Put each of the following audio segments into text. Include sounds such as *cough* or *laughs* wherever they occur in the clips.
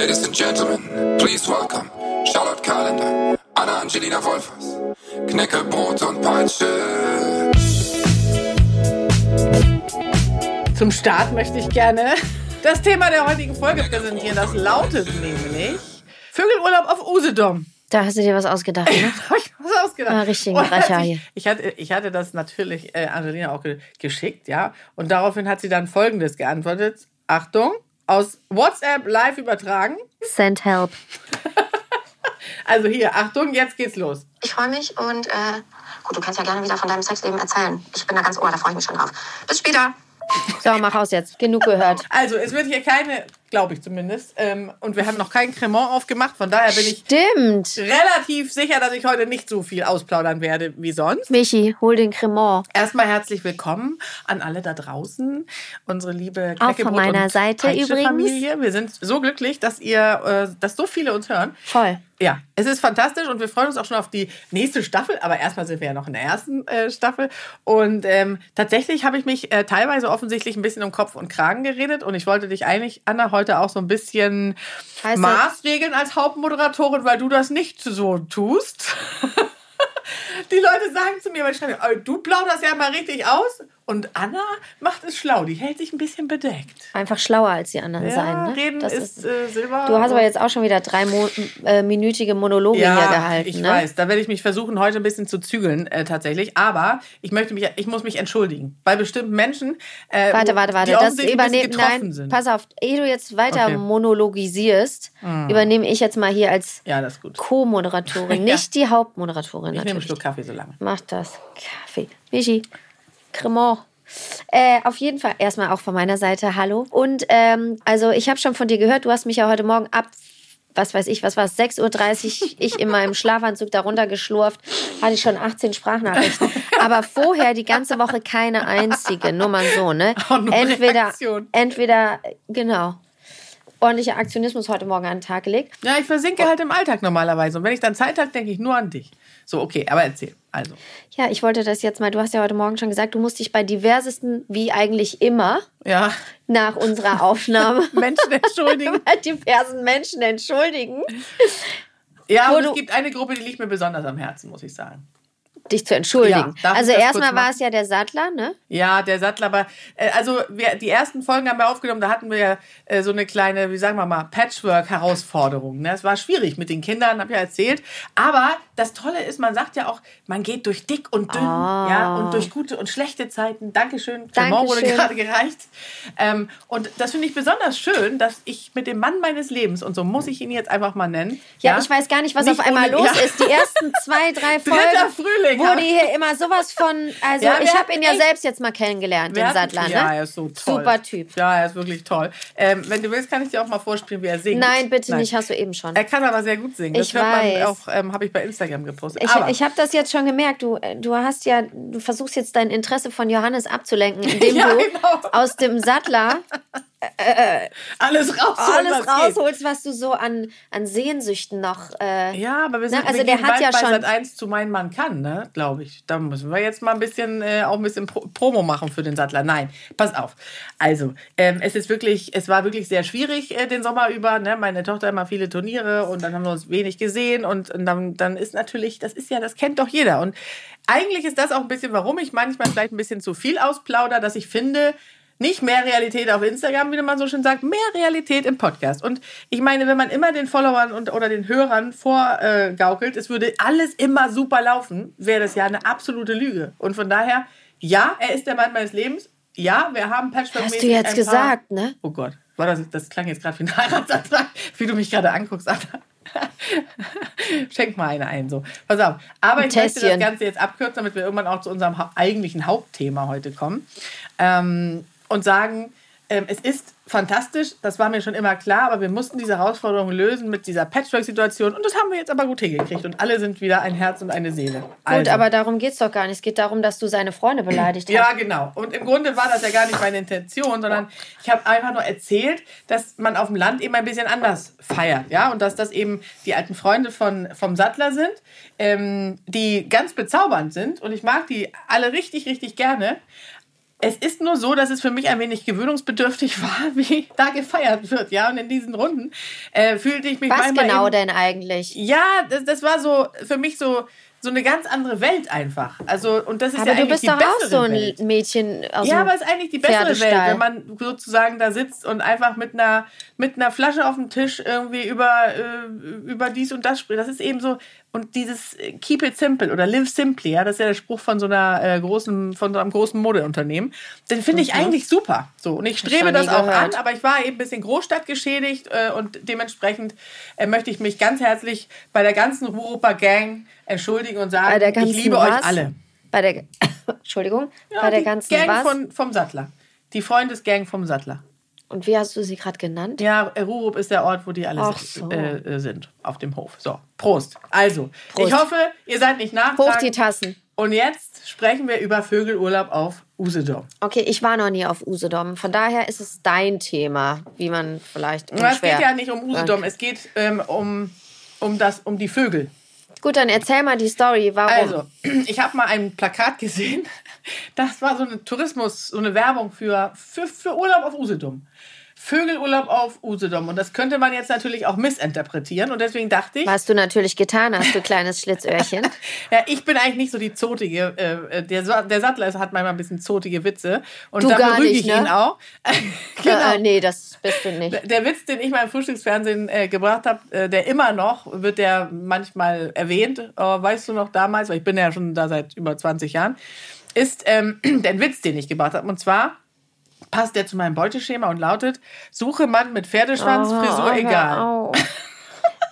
Ladies and Gentlemen, please welcome Charlotte Kalender, Anna Angelina Wolfers, Knecke, Brot und Peitsche. Zum Start möchte ich gerne das Thema der heutigen Folge präsentieren. Das lautet nämlich Vögelurlaub auf Usedom. Da hast du dir was ausgedacht, ne? *laughs* Habe ich was ausgedacht. Ah, richtigen Und als Brecher ich, hier. ich, hatte, ich hatte das natürlich äh, Angelina auch ge geschickt, ja. Und daraufhin hat sie dann Folgendes geantwortet. Achtung, aus WhatsApp live übertragen. Send help. *laughs* Also hier, Achtung, jetzt geht's los. Ich freue mich und äh, gut, du kannst ja gerne wieder von deinem Sexleben erzählen. Ich bin da ganz ohr, da freue ich mich schon drauf. Bis später. So, mach aus jetzt. Genug gehört. Also, es wird hier keine, glaube ich zumindest, ähm, und wir haben noch kein Cremant aufgemacht. Von daher bin ich Stimmt. relativ sicher, dass ich heute nicht so viel ausplaudern werde wie sonst. Michi, hol den Cremant. Erstmal herzlich willkommen an alle da draußen, unsere liebe Auch von Knäckebrot- meiner und Seite Peitsche-Familie. Wir sind so glücklich, dass ihr, äh, dass so viele uns hören. Voll. Ja, es ist fantastisch und wir freuen uns auch schon auf die nächste Staffel. Aber erstmal sind wir ja noch in der ersten äh, Staffel. Und ähm, tatsächlich habe ich mich äh, teilweise offensichtlich ein bisschen um Kopf und Kragen geredet. Und ich wollte dich eigentlich, Anna, heute auch so ein bisschen Heißt maßregeln als Hauptmoderatorin, weil du das nicht so tust. *laughs* Die Leute sagen zu mir, weil ich schreibe, "Oh, du plauderst ja mal richtig aus. Und Anna macht es schlau. Die hält sich ein bisschen bedeckt. Einfach schlauer als die anderen Ja, sein, ne? reden Das ist, äh, Silber. Du hast aber jetzt auch schon wieder drei Mo äh, minütige Monologe hier gehalten, ich ne? weiß. Da werde ich mich versuchen, heute ein bisschen zu zügeln, äh, tatsächlich. Aber ich möchte mich, ich muss mich entschuldigen. Bei bestimmten Menschen, äh, Warte, warte, warte. Das getroffen Nein, sind. pass auf. Ehe du jetzt weiter Okay. Monologisierst, übernehme ich jetzt mal hier als Ja, ist. Co-Moderatorin, *laughs* Ja. nicht die Hauptmoderatorin. Ich nehme einen natürlich. Schluck Kaffee so lange. Mach das. Kaffee. Michi. Cremant. Äh, auf jeden Fall erstmal auch von meiner Seite Hallo. Und ähm, also ich habe schon von dir gehört, du hast mich ja heute Morgen ab, was weiß ich, was war es, 6.30 Uhr, ich in meinem Schlafanzug darunter geschlurft, hatte ich schon 18 Sprachnachrichten. Aber vorher die ganze Woche keine einzige, nur mal so, ne? *laughs* Entweder, entweder, genau, ordentlicher Aktionismus heute Morgen an den Tag gelegt. Ja, ich versinke halt im Alltag normalerweise. Und wenn ich dann Zeit habe, denke ich nur an dich. So, okay, aber erzähl. Also. Ja, ich wollte das jetzt mal, du hast ja heute Morgen schon gesagt, du musst dich bei diversesten, wie eigentlich immer, Ja, nach unserer Aufnahme *laughs* Menschen entschuldigen. *laughs* bei diversen Menschen entschuldigen, Ja, und es gibt eine Gruppe, die liegt mir besonders am Herzen, muss ich sagen. Dich zu entschuldigen. Ja, also erstmal war es ja der Sattler, ne? Ja, der Sattler, aber äh, also wir, die ersten Folgen haben wir aufgenommen, da hatten wir ja äh, so eine kleine, wie sagen wir mal, Patchwork-Herausforderung. Ne? Es war schwierig mit den Kindern, habe ich ja erzählt. Aber das Tolle ist, man sagt ja auch, man geht durch dick und dünn, Ah. ja, und durch gute und schlechte Zeiten. Dankeschön, Clement wurde gerade gereicht. Ähm, und das finde ich besonders schön, dass ich mit dem Mann meines Lebens, und so muss ich ihn jetzt einfach mal nennen. Ja, ich weiß gar nicht, was Nicht auf einmal ohne- los ja. ist. Die ersten zwei, drei *laughs* Dritter Folgen Frühling, wurde hier immer sowas von, also Ja, ich habe ihn ja selbst jetzt mal kennengelernt, den Sattler, ne? Ja, er ist so toll. Super Typ. Ja, er ist wirklich toll. Ähm, wenn du willst, kann ich dir auch mal vorspielen, wie er singt. Nein, bitte nicht, hast du eben schon. Er kann aber sehr gut singen. Das Ich weiß. auch, ähm, habe ich bei Instagram gepostet. Ich, ich habe das jetzt schon gemerkt. Du, äh, du hast ja, du versuchst jetzt dein Interesse von Johannes abzulenken, indem *laughs* Ja, du genau. aus dem Sattler *laughs* alles rausholen, alles was rausholst, was du so an, an Sehnsüchten noch. Äh, Ja, aber wir sind Na, also der hat ja bei schon- 1 zu Mein Mann kann, ne? glaube ich. Da müssen wir jetzt mal ein bisschen, äh, auch ein bisschen Pro Promo machen für den Sattler. Nein, pass auf. Also, ähm, es ist wirklich, es war wirklich sehr schwierig äh, den Sommer über. Ne? Meine Tochter immer viele Turniere und dann haben wir uns wenig gesehen und, und dann, dann ist natürlich, das ist ja, das kennt doch jeder. Und eigentlich ist das auch ein bisschen, warum ich manchmal vielleicht ein bisschen zu viel ausplauder, dass ich finde, nicht mehr Realität auf Instagram, wie man so schön sagt, mehr Realität im Podcast. Und ich meine, wenn man immer den Followern und, oder den Hörern vorgaukelt, es würde alles immer super laufen, wäre das ja eine absolute Lüge. Und von daher, ja, er ist der Mann meines Lebens. Ja, wir haben patchwork hast du jetzt gesagt, ne? Oh Gott, war das, das klang jetzt gerade wie ein *laughs* Heiratsantrag, wie du mich gerade anguckst, Anna. *laughs* Schenk mal eine ein, so. Pass auf. Aber Ein ich möchte das Tässchen. Ganze jetzt abkürzen, damit wir irgendwann auch zu unserem eigentlichen Hauptthema heute kommen. Ähm, und sagen, ähm, es ist fantastisch, das war mir schon immer klar, aber wir mussten diese Herausforderung lösen mit dieser Patchwork-Situation und das haben wir jetzt aber gut hingekriegt und alle sind wieder ein Herz und eine Seele. Gut, Also. aber darum geht's doch gar nicht. Es geht darum, dass du seine Freunde beleidigt hast. Ja, genau. Und im Grunde war das ja gar nicht meine Intention, sondern ich habe einfach nur erzählt, dass man auf dem Land eben ein bisschen anders feiert, ja, und dass das eben die alten Freunde von, vom Sattler sind, ähm, die ganz bezaubernd sind und ich mag die alle richtig, richtig gerne. Es ist nur so, dass es für mich ein wenig gewöhnungsbedürftig *laughs* war, wie da gefeiert wird, ja. Und in diesen Runden äh, fühlte ich mich Was genau eben, denn eigentlich? Ja, das, das war so für mich so so eine ganz andere Welt einfach. Also und das ist Aber ja du bist doch auch so ein Welt. Mädchen aus Ja, aber es ist eigentlich die bessere Welt, wenn man sozusagen da sitzt und einfach mit einer, mit einer Flasche auf dem Tisch irgendwie über, äh, über dies und das spricht. Das ist eben so, und dieses äh, Keep it simple oder Live simply, ja, das ist ja der Spruch von so einer äh, großen, von so einem großen Modeunternehmen. Den finde ich eigentlich super. So, und ich strebe das auch gehört. an, aber ich war eben ein bisschen Großstadt geschädigt äh, und dementsprechend äh, möchte ich mich ganz herzlich bei der ganzen Rurupa Gang entschuldigen und sagen, ich liebe was? euch alle. Bei der *coughs* Entschuldigung, Ja, bei der ganzen Gang? Von, vom Sattler. Die Freundesgang vom Sattler. Und wie hast du sie gerade genannt? Ja, Rurup ist der Ort, wo die alle so. äh, äh, sind, auf dem Hof. So, Prost. Also, Prost. ich hoffe, ihr seid nicht Hoch die. Tassen. Und jetzt sprechen wir über Vögelurlaub auf Usedom. Okay, ich war noch nie auf Usedom. Von daher ist es dein Thema, wie man vielleicht Es geht ja nicht um Usedom, es geht ähm, um, um, das, um die Vögel. Gut, dann erzähl mal die Story. Warum? Also, *clears throat* ich habe mal ein Plakat gesehen. Das war so eine Tourismus, so eine Werbung für, für, für Urlaub auf Usedom. Vögelurlaub auf Usedom. Und das könnte man jetzt natürlich auch missinterpretieren. Und deswegen dachte ich, Was du natürlich getan hast, du kleines Schlitzöhrchen. *laughs* Ja, ich bin eigentlich nicht so die zotige. Äh, der, Sa- der Sattler hat manchmal ein bisschen zotige Witze. Und Du da nicht, ich ne? ihn auch. *laughs* genau. äh, nee, das bist du nicht. Der Witz, den ich mal im Frühstücksfernsehen äh, gebracht habe, äh, der immer noch, wird der manchmal erwähnt, aber weißt du noch damals, weil ich bin ja schon da seit über 20 Jahren, ist ähm, *clears throat* der Witz, den ich gebracht habe. Und zwar passt der zu meinem Beuteschema und lautet, suche Mann mit Pferdeschwanz, Oh, Frisur hör egal. auf. *laughs*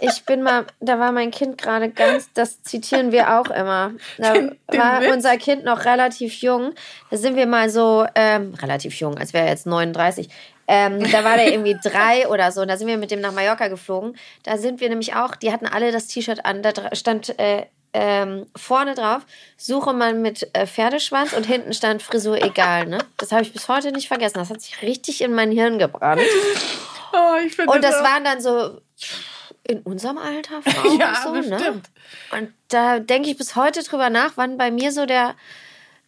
Ich bin mal, da war mein Kind gerade ganz, das zitieren wir auch immer. Da Den- den war Witz? unser Kind noch relativ jung. Da sind wir mal so, ähm, relativ jung, als wäre er jetzt 39. Ähm, da war der irgendwie *laughs* drei oder so. Und da sind wir mit dem nach Mallorca geflogen. Da sind wir nämlich auch, die hatten alle das T-Shirt an. Da stand äh, ähm, vorne drauf, suche man mit äh, Pferdeschwanz und hinten stand Frisur egal. Ne? Das habe ich bis heute nicht vergessen. Das hat sich richtig in mein Hirn gebrannt. *laughs* Oh, Und das auch- waren dann so in unserem Alter Frauen *laughs* Ja, so, ne? bestimmt. Und da denke ich bis heute drüber nach, wann bei mir so der,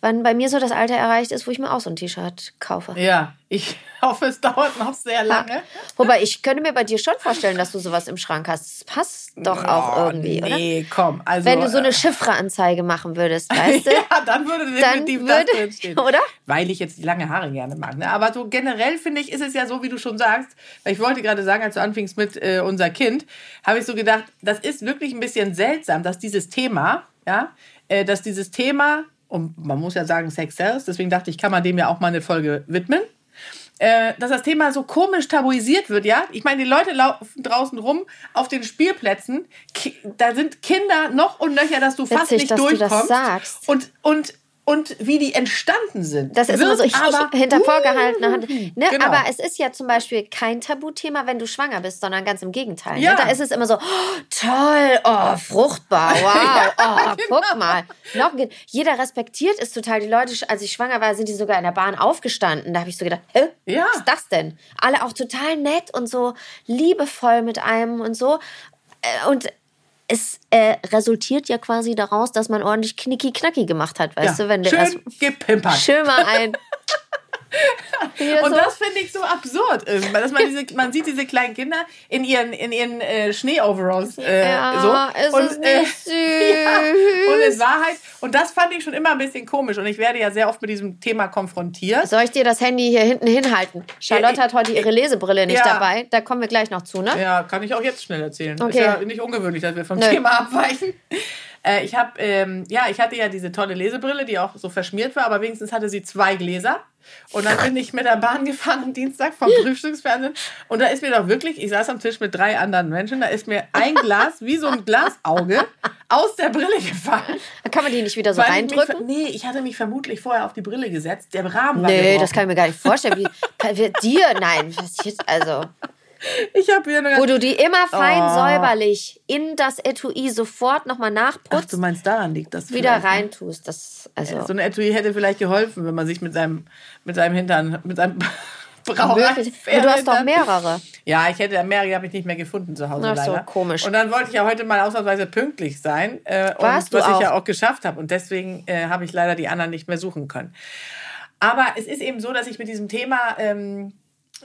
wann bei mir so das Alter erreicht ist, wo ich mir auch so ein T-Shirt kaufe. Ja, ich *laughs* hoffe, es dauert noch sehr lange. Wobei ich könnte mir bei dir schon vorstellen, dass du sowas im Schrank hast. Das passt doch auch Oh, irgendwie, oder? Nee, komm. Also, Wenn du so äh, eine Chiffre-Anzeige machen würdest, *laughs* weißt du? ja, dann würde Dann definitiv würde- das drinstehen. oder? Weil ich jetzt die lange Haare gerne mag. Ne? Aber so generell finde ich, ist es ja so, wie du schon sagst, weil ich wollte gerade sagen, als du anfingst mit äh, unser Kind, habe ich so gedacht, das ist wirklich ein bisschen seltsam, dass dieses Thema, ja, äh, dass dieses Thema, und man muss ja sagen, Sex sells, deswegen dachte ich, kann man dem ja auch mal eine Folge widmen. Äh, dass das Thema so komisch tabuisiert wird, ja. Ich meine, die Leute laufen draußen rum auf den Spielplätzen. Da sind Kinder noch und nöcher, dass du fast Witzig, nicht dass du das durchkommst. sagst. Und, und, und wie die entstanden sind. Das ist immer so wird aber- hinter vorgehaltener Hand. Ne? Genau. Aber es ist ja zum Beispiel kein Tabuthema, wenn du schwanger bist, sondern ganz im Gegenteil. Ja. Ne? Da ist es immer so, oh, toll, oh, fruchtbar, *laughs* wow, oh, guck mal. Noch. Jeder respektiert es total. Die Leute, als ich schwanger war, sind die sogar in der Bahn aufgestanden. Da habe ich so gedacht, hä? Ja. was ist das denn? Alle auch total nett und so liebevoll mit einem und so. Äh, Und es äh, resultiert ja quasi daraus, dass man ordentlich knicki-knacki gemacht hat, weißt ja, du, wenn du schön erst gepimpert. schön mal ein. *laughs* Und so. das finde ich so absurd, irgendwann, dass man diese, man sieht diese kleinen Kinder in ihren, in ihren äh, Schnee-Overalls äh, Ja, so. es ist *laughs* süß. ja, und in Wahrheit, und das fand ich schon immer ein bisschen komisch. Und ich werde ja sehr oft mit diesem Thema konfrontiert. Soll ich dir das Handy hier hinten hinhalten? Charlotte Ja, hat heute ihre Lesebrille nicht dabei. Da kommen wir gleich noch zu, ne? Ja, kann ich auch jetzt schnell erzählen. Okay. Ist ja nicht ungewöhnlich, dass wir vom Nö. Thema abweichen. Äh, ich habe, ähm, ja, ich hatte ja diese tolle Lesebrille, die auch so verschmiert war, aber wenigstens hatte sie zwei Gläser. Und dann bin ich mit der Bahn gefahren am Dienstag vom *laughs* Frühstücksfernsehen. Und da ist mir doch wirklich, ich saß am Tisch mit drei anderen Menschen, da ist mir ein *laughs* Glas, wie so ein Glasauge, aus der Brille gefallen. Kann man die nicht wieder so Weil ich mich reindrücken? nee, ich hatte mich vermutlich vorher auf die Brille gesetzt. Der Rahmen war Nee, gebrochen. das kann ich mir gar nicht vorstellen. Wie, *laughs* kann, wir, dir? Nein, passiert also. Ich habe wieder eine Wo du die immer fein Oh. säuberlich in das Etui sofort nochmal Ach, nachputzt, du meinst, daran liegt das wieder ne? reintust. Das, also, So ein Etui hätte vielleicht geholfen, wenn man sich mit seinem, mit seinem Hintern, mit seinem *laughs* Aber du hast doch mehrere. Ja, ich hätte mehrere habe ich nicht mehr gefunden zu Hause Ach so, leider. komisch. Und dann wollte ich ja heute mal ausnahmsweise pünktlich sein, äh, und Warst du was ich auch? ja auch geschafft habe. Und deswegen äh, habe ich leider die anderen nicht mehr suchen können. Aber es ist eben so, dass ich mit diesem Thema ähm,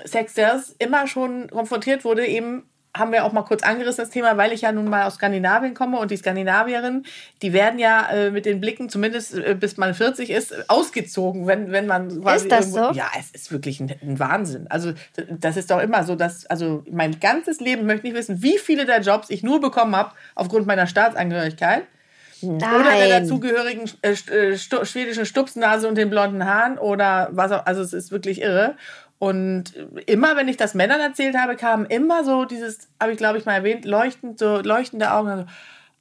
Sex Sales immer schon konfrontiert wurde, eben haben wir auch mal kurz angerissen, das Thema, weil ich ja nun mal aus Skandinavien komme und die Skandinavierinnen, die werden ja äh, mit den Blicken, zumindest äh, bis man 40 ist, ausgezogen, wenn, wenn man quasi Ist das irgendwo, so? Ja, es ist wirklich ein, ein Wahnsinn. Also das ist doch immer so, dass, also mein ganzes Leben möchte ich nicht wissen, wie viele der Jobs ich nur bekommen habe aufgrund meiner Staatsangehörigkeit. Oder der Nein. dazugehörigen äh, äh, stu schwedischen Stupsnase und den blonden Haaren oder was auch, also es ist wirklich irre. Und immer, wenn ich das Männern erzählt habe, kam immer so dieses, habe ich glaube ich mal erwähnt, leuchtend, so leuchtende Augen. Also,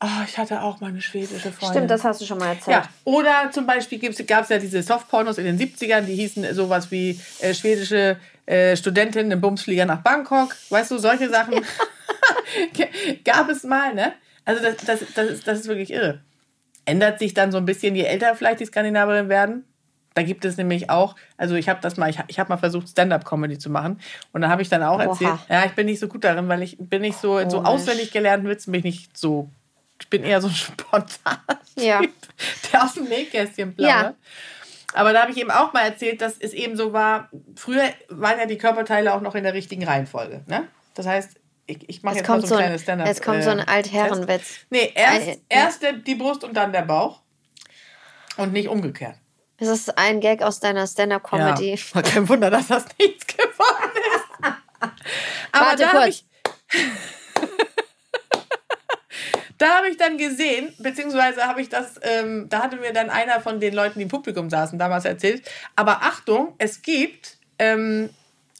oh, ich hatte auch mal eine schwedische Freundin. Stimmt, das hast du schon mal erzählt. Ja, oder zum Beispiel gab es ja diese Softpornos in den 70ern, die hießen sowas wie äh, schwedische äh, Studentin im Bumsflieger nach Bangkok. Weißt du, solche Sachen *laughs* gab es mal, ne? Also das, das, das, ist, das ist wirklich irre. Ändert sich dann so ein bisschen, je älter vielleicht die Skandinaverinnen werden. Da gibt es nämlich auch, also ich habe das mal, ich, ich habe mal versucht Stand-up-Comedy zu machen und da habe ich dann auch Oha. erzählt, ja, ich bin nicht so gut darin, weil ich bin nicht so so auswendig gelernten Witzen bin ich nicht so, ich bin eher so ein spontan Ja. Typ, der aus dem Nähkästchen plaudert. Aber da habe ich eben auch mal erzählt, dass es eben so war, früher waren ja die Körperteile auch noch in der richtigen Reihenfolge. Ne? Das heißt, ich, ich mache Jetzt jetzt mal kommt so ein ein, kleines Stand-up. jetzt kommt so ein äh, Altherrenwitz. Nee, erst, Ein- erst der, die Brust und dann der Bauch. Und nicht umgekehrt. Das ist ein Gag aus deiner Stand-Up-Comedy. Ja. Kein Wunder, dass das nichts geworden ist. Aber Warte da habe kurz. ich, *laughs* da habe ich dann gesehen, beziehungsweise habe ich das, ähm, da hatte mir dann einer von den Leuten, die im Publikum saßen, damals erzählt. Aber Achtung, es gibt, ähm,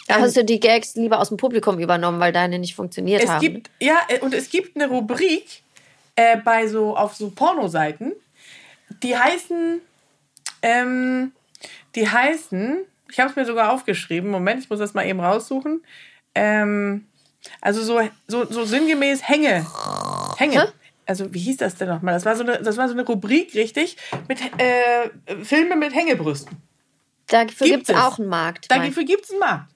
Da hast du die Gags lieber aus dem Publikum übernommen, weil deine nicht funktioniert es haben. gibt, ja, äh, und es gibt eine Rubrik äh, bei so, auf so Pornoseiten, die heißen, ähm, die heißen, ich habe es mir sogar aufgeschrieben, Moment, ich muss das mal eben raussuchen. Ähm, also so, so, so sinngemäß Hänge. Hänge. Hä? Also wie hieß das denn nochmal? Das war so eine, das war so eine Rubrik, richtig, mit äh, Filme mit Hängebrüsten. Dafür Gibt es auch einen Markt. Dafür gibt es einen Markt.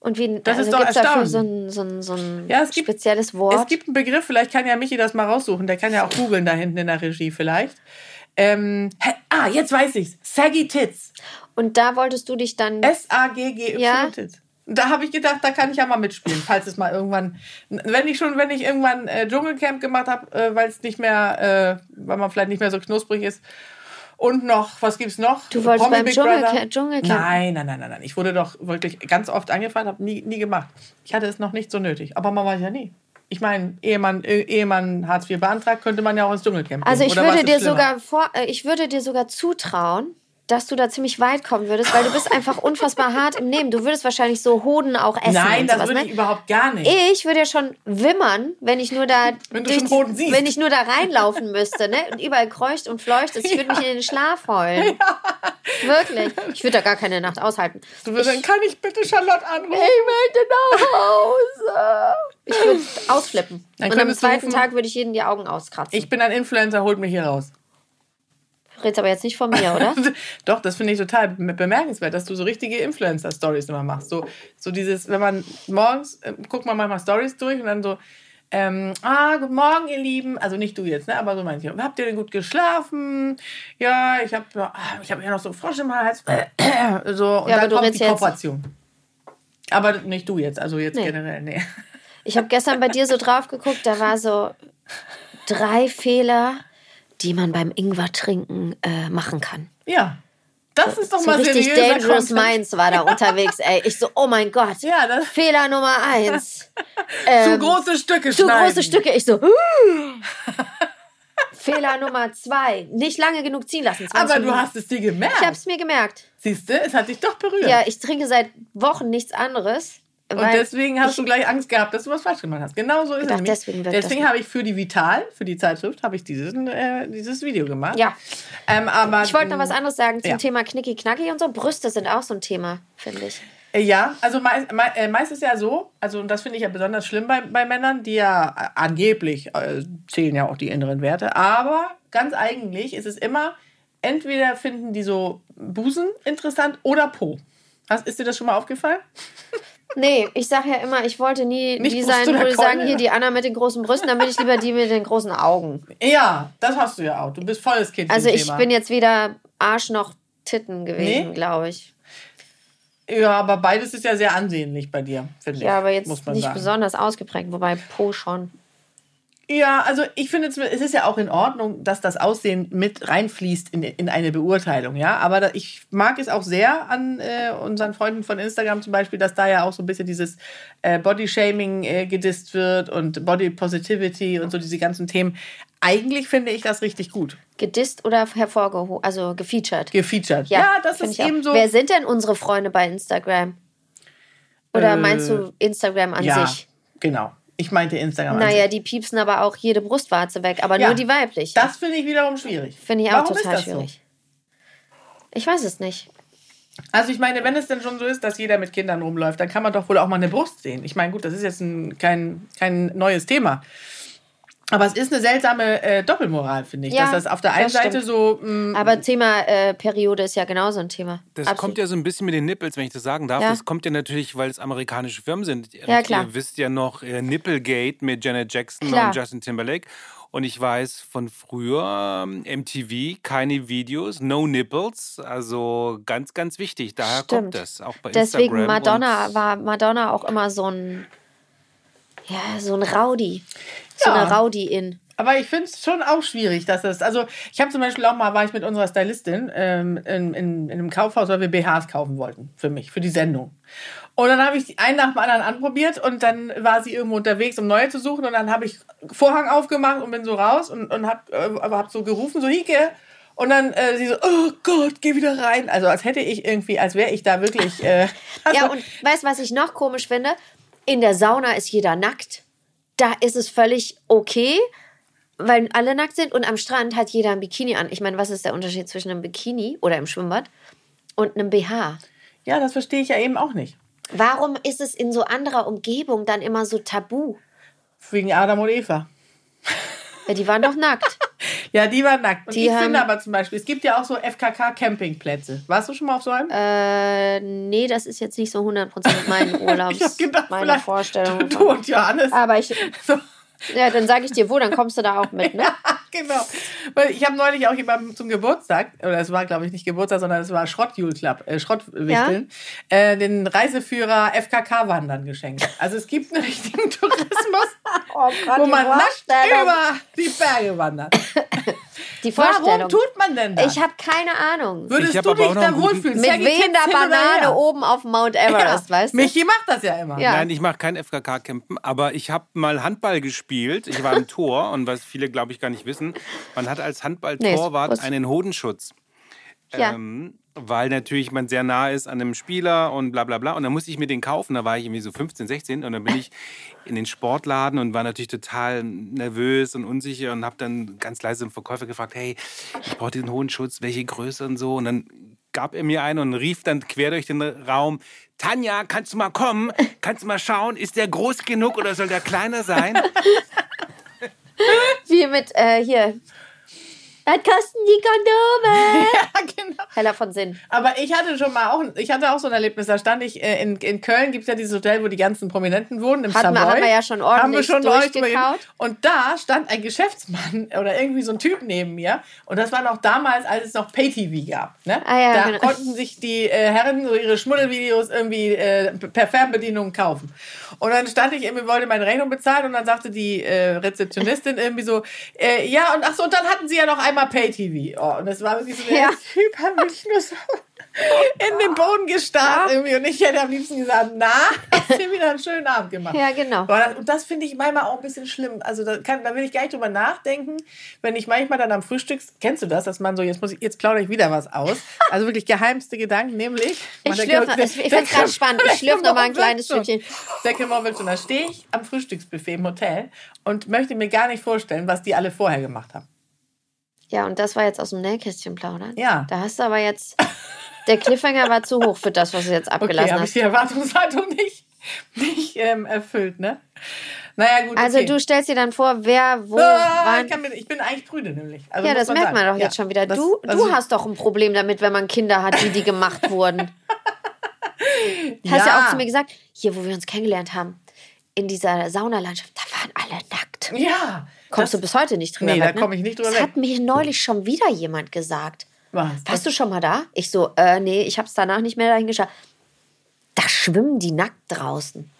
Und wie, Das also ist doch dafür erstaunlich. so ein, so ein, so ein Ja, es gibt- spezielles Wort? Es gibt einen Begriff, vielleicht kann ja Michi das mal raussuchen. Der kann ja auch googeln da hinten in der Regie vielleicht. Ähm, ah, jetzt weiß ich's. Saggy Tits. Und da wolltest du dich dann. S-A-G-G-Y Ja. Tits. Da habe ich gedacht, da kann ich ja mal mitspielen, falls es mal irgendwann, wenn ich schon, wenn ich irgendwann äh, Dschungelcamp gemacht habe, äh, weil es nicht mehr, äh, weil man vielleicht nicht mehr so knusprig ist. Und noch, was gibt's noch? Du wolltest Promi beim Big Dschungelca- Brother? Dschungelcamp- Nein, nein, nein, nein, nein. Ich wurde doch wirklich ganz oft angefragt, habe nie, nie gemacht. Ich hatte es noch nicht so nötig. Aber man weiß ja nie. Ich meine, Ehemann, äh, Ehemann Hartz IV beantragt, könnte man ja auch ins Dschungelcamp also ich würde dir sogar vor, äh, ich würde dir sogar zutrauen, dass du da ziemlich weit kommen würdest, weil du bist einfach unfassbar hart im Nehmen. Du würdest wahrscheinlich so Hoden auch essen Nein, und das sowas, würde ne? ich überhaupt gar nicht. Ich würde ja schon wimmern, wenn ich nur da Wenn du durch wenn ich nur da reinlaufen müsste, ne? Und überall kreucht und fleucht es. Ich würde mich in den Schlaf heulen. Wirklich. Ich würde da gar keine Nacht aushalten. du würdest sagen, kann ich bitte Charlotte anrufen? Ich möchte nach Hause. Ich würde ausflippen. Dann und am zweiten Tag würde ich jedem die Augen auskratzen. Ich bin ein Influencer, holt mich hier raus. Red's aber jetzt nicht von mir, oder? *laughs* Doch, das finde ich total be- bemerkenswert, dass du so richtige Influencer-Stories immer machst. So, so dieses, wenn man morgens, äh, guckt man manchmal Stories durch und dann so, ähm, ah, guten Morgen, ihr Lieben. Also nicht du jetzt, ne? Aber so manche. Habt ihr denn gut geschlafen? Ja, ich habe ah, ich hab ja noch so einen Frosch im Hals. *clears throat* so, und Ja, dann du kommt redest die jetzt- Kooperation. Aber nicht du jetzt, also jetzt Nee. generell, nee. Ich habe gestern bei dir so drauf geguckt, da war so drei Fehler, die man beim Ingwer trinken äh, machen kann. Ja. Das ist doch So mal richtig Dangerous Content. Minds war da unterwegs, ey. Ich so, oh mein Gott. Ja, das Fehler Nummer eins. *laughs* zu Ähm, große Stücke zu schneiden. große Stücke. Ich so, *laughs* Fehler Nummer zwei. Nicht lange genug ziehen lassen. 20 Aber du hast es dir gemerkt. Ich hab's mir gemerkt. Siehst du, es hat dich doch berührt. Ja, ich trinke seit Wochen nichts anderes. Und deswegen hast du gleich Angst gehabt, dass du was falsch gemacht hast. Genau so ist es. deswegen deswegen habe ich für die Vital, für die Zeitschrift, habe ich dieses, äh, dieses Video gemacht. Ja. Ähm, aber, Ich wollte noch was anderes sagen zum Ja. Thema Knicki Knacki und so. Brüste sind auch so ein Thema, finde ich. Äh, Ja, also meist, mei- äh, meist ist ja so, also und das finde ich ja besonders schlimm bei, bei Männern, die ja äh, angeblich äh, zählen ja auch die inneren Werte, aber ganz eigentlich ist es immer, entweder finden die so Busen interessant oder Po. Hast, ist dir das schon mal aufgefallen? *laughs* Nee, ich sage ja immer, ich wollte nie Nicht die sein, wo die sagen, hier die Anna mit den großen Brüsten, dann bin ich lieber die mit den großen Augen. Ja, das hast du ja auch. Du bist volles Kind. Also ich Thema. bin jetzt weder Arsch noch Titten gewesen, Nee? glaube ich. Ja, aber beides ist ja sehr ansehnlich bei dir, finde ich. Ja, aber jetzt muss man nicht sagen. besonders ausgeprägt, wobei Po schon. Ja, also ich finde, es ist ja auch in Ordnung, dass das Aussehen mit reinfließt in, in eine Beurteilung, ja. Aber da, ich mag es auch sehr an äh, unseren Freunden von Instagram zum Beispiel, dass da ja auch so ein bisschen dieses äh, Body-Shaming äh, gedisst wird und Body Positivity und so diese ganzen Themen. Eigentlich finde ich das richtig gut. Gedisst oder hervorgehoben, also gefeatured. Gefeatured. Ja, das find ist eben so. Wer sind denn unsere Freunde bei Instagram? Oder Äh, meinst du Instagram an ja, sich? genau. Ich meinte Instagram. Naja, die piepsen aber auch jede Brustwarze weg, aber Ja, nur die weibliche. Das finde ich wiederum schwierig. Finde ich auch Warum total das so? schwierig. Ich weiß es nicht. Also ich meine, wenn es denn schon so ist, dass jeder mit Kindern rumläuft, dann kann man doch wohl auch mal eine Brust sehen. Ich meine, gut, das ist jetzt ein, kein, kein neues Thema. Aber es ist eine seltsame äh, Doppelmoral, finde ich. Ja, dass das auf der einen Seite stimmt. so. mm, Mh, Aber Thema äh, Periode ist ja genauso ein Thema. Das Absolut. kommt ja so ein bisschen mit den Nippels, wenn ich das sagen darf. Ja. Das kommt ja natürlich, weil es amerikanische Firmen sind. Ja, Und klar. Ihr wisst ja noch äh, Nipplegate mit Janet Jackson Klar. und Justin Timberlake. Und ich weiß von früher, ähm, MTV, keine Videos, no nipples. Also ganz, ganz wichtig. Daher kommt Stimmt. das. Auch bei Deswegen Instagram. Madonna und war Madonna auch immer so ein ja, so ein Rowdy. So Ja. eine Rowdy-In. Aber ich finde es schon auch schwierig, dass es. Also, ich habe zum Beispiel auch mal, war ich mit unserer Stylistin ähm, in, in, in einem Kaufhaus, weil wir BHs kaufen wollten. Für mich, für die Sendung. Und dann habe ich die einen nach dem anderen anprobiert und dann war sie irgendwo unterwegs, um neue zu suchen. Und dann habe ich Vorhang aufgemacht und bin so raus und, und habe äh, hab so gerufen, so Hike. Und dann äh, sie so, oh Gott, geh wieder rein. Also als hätte ich irgendwie, als wäre ich da wirklich. Äh, also, Ja, und weißt du, was ich noch komisch finde? In der Sauna ist jeder nackt. Da ist es völlig okay, weil alle nackt sind. Und am Strand hat jeder ein Bikini an. Ich meine, was ist der Unterschied zwischen einem Bikini oder im Schwimmbad und einem BH? ja, das verstehe ich ja eben auch nicht. Warum ist es in so anderer Umgebung dann immer so tabu? Wegen Adam und Eva. Ja, die waren doch nackt. *laughs* Ja, die war nackt. Und Die ich finde aber zum Beispiel, es gibt ja auch so FKK-Campingplätze. Warst du schon mal auf so einem? Äh, nee, das ist jetzt nicht so 100% mein *laughs* Urlaubs, ich habe gedacht, meine Vorstellung. du und Johannes. Aber ich, *laughs* So, ja, dann sage ich dir wo, dann kommst du da auch mit, ne? genau. Weil ich habe neulich auch jemandem zum Geburtstag, oder es war, glaube ich, nicht Geburtstag, sondern es war Schrottjul-Club, äh, Schrottwichteln, äh, den Reiseführer FKK-Wandern geschenkt. Also es gibt einen richtigen Tourismus, Oh Gott, wo man nackt über die Berge wandert. *laughs* Die Warum Vorstellung. tut man denn das? Ich habe keine Ahnung. Würdest du dich da wohlfühlen? Mit wehender Banane oben auf Mount Everest, weißt du? Michi macht das ja immer. Ja. Nein, ich mache kein FKK-Campen, aber ich habe mal Handball gespielt. Ich war im *laughs* Tor und was viele, glaube ich, gar nicht wissen, man hat als Nee, Handballtorwart ist- einen Hodenschutz. Ja. Ähm, weil natürlich man sehr nah ist an einem Spieler und bla bla bla. Und dann musste ich mir den kaufen. Da war ich irgendwie so 15, 16 und dann bin *laughs* ich in den Sportladen und war natürlich total nervös und unsicher und habe dann ganz leise den Verkäufer gefragt, hey, ich brauche diesen hohen Schutz, welche Größe und so. Und dann gab er mir einen und rief dann quer durch den Raum, Tanja, kannst du mal kommen? Kannst du mal schauen, ist der groß genug oder soll der kleiner sein? *laughs* Wie mit, äh, hier. Was kosten die Kondome? *laughs* Ja, genau. Heller von Sinn. Aber ich hatte schon mal auch, ich hatte auch so ein Erlebnis, da stand ich, äh, in, in Köln gibt es ja dieses Hotel, wo die ganzen Prominenten wohnen, im Hatten wir- Savoy. haben wir ja schon Haben wir ordentlich schon ordentlich durchgekaut. Und da stand ein Geschäftsmann *laughs* oder irgendwie so ein Typ neben mir. Und das war noch damals, als es noch Pay-TV gab. Ne? Ah ja, da genau. konnten sich die äh, Herren so ihre Schmuddelvideos irgendwie äh, per Fernbedienung kaufen. Und dann stand ich irgendwie, wollte meine Rechnung bezahlen und dann sagte die äh, Rezeptionistin irgendwie so, äh, ja, und ach so, und dann hatten sie ja noch einmal Pay-TV. Oh, und das war wirklich so, Ja. der Typ hat mich nur so *laughs* in den Boden gestarrt irgendwie. Und ich hätte am liebsten gesagt, na, hast dir wieder einen schönen Abend gemacht. Ja, genau. Das, und das finde ich manchmal auch ein bisschen schlimm. Also da, kann, da will ich gar nicht drüber nachdenken, wenn ich manchmal dann am Frühstück, kennst du das, dass man so, jetzt muss ich, jetzt plaudere ich wieder was aus. Also wirklich geheimste Gedanken, nämlich. Ich Man, der- ich- ich der- find's grad spannend. Ich schlürfe noch mal ein kleines Stückchen. Der schon. Da stehe ich am Frühstücksbuffet im Hotel und möchte mir gar nicht vorstellen, was die alle vorher gemacht haben. Ja, und das war jetzt aus dem Nähkästchen plaudern. Ja. Da hast du aber jetzt. Der Cliffhanger war zu hoch für das, was du jetzt *laughs* Okay, abgelassen habe ich hast. die Erwartungshaltung nicht, nicht ähm, erfüllt, ne? Naja, gut. Also okay. du stellst dir dann vor, wer wo Ah, ich, mir, ich bin eigentlich prüde, nämlich. Also Ja, das merkt sagen. man doch Ja, jetzt schon wieder. das- Du, also- du hast doch ein Problem damit, wenn man Kinder hat, wie die gemacht wurden. *laughs* Hast ja. Ja. auch zu mir gesagt, hier, wo wir uns kennengelernt haben, in dieser Saunalandschaft, da waren alle nackt. Ja. Kommst das, du bis heute nicht drüber Nee, weg, da ne? komm ich nicht drüber Das weg. hat mir neulich schon wieder jemand gesagt. Was? Warst du schon mal da? Ich so, äh, nee, ich hab's danach nicht mehr dahin geschaut. Da schwimmen die nackt draußen.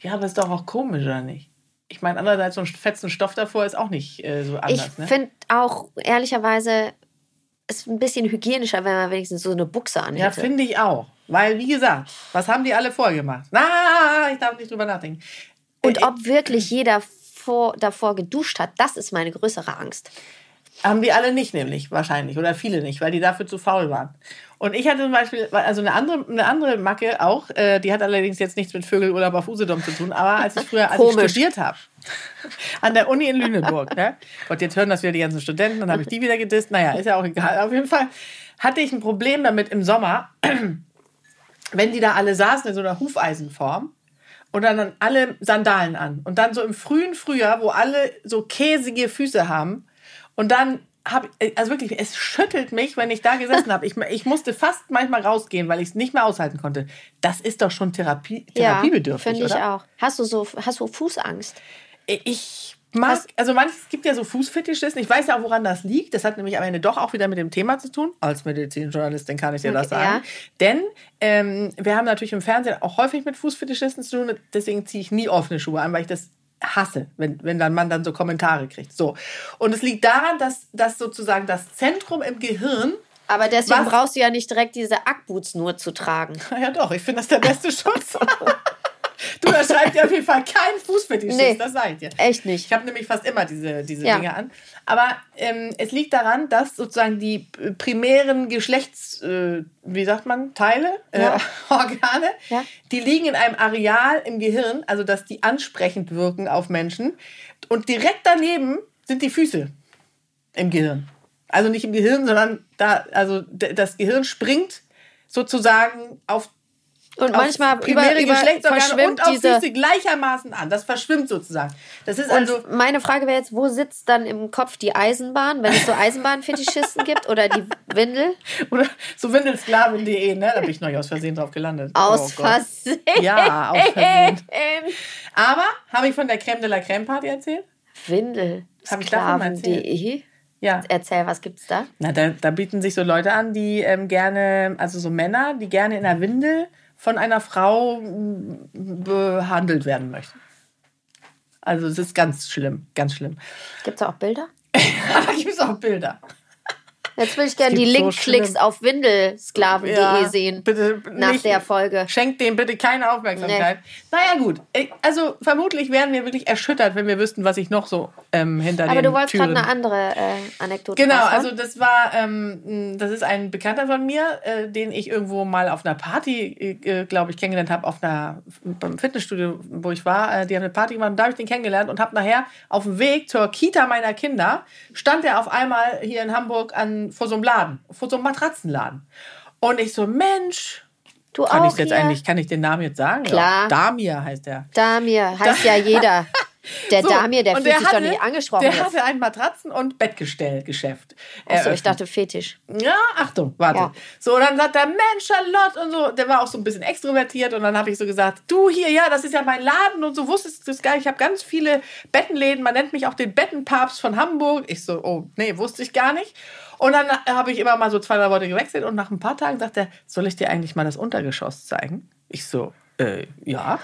Ja, aber ist doch auch komisch, oder nicht? Ich meine, andererseits so ein fetzen Stoff davor ist auch nicht äh, so anders, ich ne? finde auch, ehrlicherweise, ist ein bisschen hygienischer, wenn man wenigstens so eine Buchse Ja, anhätte. finde ich auch. Weil, wie gesagt, was haben die alle vorgemacht? Na, ich darf nicht drüber nachdenken. Und Äh, ob wirklich jeder vor, davor geduscht hat, das ist meine größere Angst. Haben die alle nicht, nämlich wahrscheinlich. Oder viele nicht, weil die dafür zu faul waren. Und ich hatte zum Beispiel, also eine andere, eine andere Macke auch, äh, die hat allerdings jetzt nichts mit Vögelurlaub auf Usedom zu tun, aber als ich früher, als ich studiert habe, an der Uni in Lüneburg, ne? Gott, jetzt hören das wieder die ganzen Studenten, dann habe ich die wieder gedisst. Naja, ist ja auch egal. Auf jeden Fall hatte ich ein Problem damit im Sommer, *clears throat* wenn die da alle saßen in so einer Hufeisenform und dann, alle Sandalen an. Und dann so im frühen Frühjahr, wo alle so käsige Füße haben. Und dann habe also wirklich, es schüttelt mich, wenn ich da gesessen habe. Ich, ich musste fast manchmal rausgehen, weil ich es nicht mehr aushalten konnte. Das ist doch schon Therapie, therapiebedürftig, finde ich oder? auch. Hast du so, hast du Fußangst? Ich mag, also manches es gibt ja so Fußfetischisten. Ich weiß ja auch, woran das liegt. Das hat nämlich am Ende doch auch wieder mit dem Thema zu tun. Als Medizinjournalistin kann ich dir das sagen. ja. Denn ähm, wir haben natürlich im Fernsehen auch häufig mit Fußfetischisten zu tun. Deswegen ziehe ich nie offene Schuhe an, weil ich das hasse, wenn, wenn dann man dann so Kommentare kriegt. So. Und es liegt daran, dass, dass sozusagen das Zentrum im Gehirn Aber deswegen Was? brauchst du ja nicht direkt diese Ackboots nur zu tragen. *laughs* Ja, doch, ich finde das der beste *laughs* Schutz. Du, da schreibt ja auf jeden Fall kein Fußfetischist, Nee. das seid ihr. Echt nicht. Ich habe nämlich fast immer diese, diese Ja. Dinge an. Aber ähm, es liegt daran, dass sozusagen die äh, primären Geschlechts, äh, wie sagt man, Teile, äh, Ja. *laughs* Organe, Ja. die liegen in einem Areal im Gehirn, also dass die ansprechend wirken auf Menschen. Und direkt daneben sind die Füße im Gehirn. Also nicht im Gehirn, sondern da, also das Gehirn springt sozusagen auf Und manchmal über, primäre über Geschlechtsorgane verschwimmt und auf diese. Füße gleichermaßen an. Das verschwimmt sozusagen. Das ist also meine Frage wäre jetzt, wo sitzt dann im Kopf die Eisenbahn, wenn es so Eisenbahnfetischisten gibt oder die Windel? *laughs* oder so windelsklavin.de, ne? Da bin ich neulich aus Versehen drauf gelandet. Aus Oh. Versehen. Ja, aus Versehen. *laughs* Aber habe ich von der Creme de la Creme Party erzählt? Windel. Hab ich davon mal Sklaven.de. Ja. Erzähl, was gibt's da? Na, da, da bieten sich so Leute an, die ähm, gerne, also so Männer, die gerne in der Windel von einer Frau m, behandelt werden möchten. Also es ist ganz schlimm, ganz schlimm. Gibt's da auch Bilder? *laughs* da gibt es auch Bilder. Jetzt will ich gerne die so Linkklicks schlimm. auf windelsklaven.de Ja, sehen. bitte nach nicht- der Folge. Schenkt dem bitte keine Aufmerksamkeit. Naja, gut. Ich- Also, vermutlich wären wir wirklich erschüttert, wenn wir wüssten, was ich noch so ähm, hinter Aber den du wolltest gerade eine andere äh, Anekdote Genau, raushauen. also das war, ähm, das ist ein Bekannter von mir, äh, den ich irgendwo mal auf einer Party, äh, glaube ich, kennengelernt habe, auf einer beim Fitnessstudio, wo ich war. Äh, die haben eine Party gemacht und da habe ich den kennengelernt und habe nachher auf dem Weg zur Kita meiner Kinder stand er auf einmal hier in Hamburg an vor so einem Laden, vor so einem Matratzenladen. Und ich so, Mensch, du kann auch ich jetzt hier? eigentlich, kann ich den Namen jetzt sagen? Klar. Ja, Damir heißt er. Damir, heißt ja jeder. *laughs* Der So, Damir, der und fühlt sich hatte, doch nicht angesprochen. Der jetzt. hatte ein Matratzen- und Bettgestellgeschäft. Achso, ich eröffnet. dachte Fetisch. Ja, Achtung, warte. Ja. So, dann sagt er, Mensch, Charlotte und so. Der war auch so ein bisschen extrovertiert und dann habe ich so gesagt, du hier, ja, das ist ja mein Laden und so wusstest du das gar nicht. Ich habe ganz viele Bettenläden. Man nennt mich auch den Bettenpapst von Hamburg. Ich so, oh, nee, wusste ich gar nicht. Und dann habe ich immer mal so zwei, drei Worte gewechselt und nach ein paar Tagen sagt er, soll ich dir eigentlich mal das Untergeschoss zeigen? Ich so, äh, ja.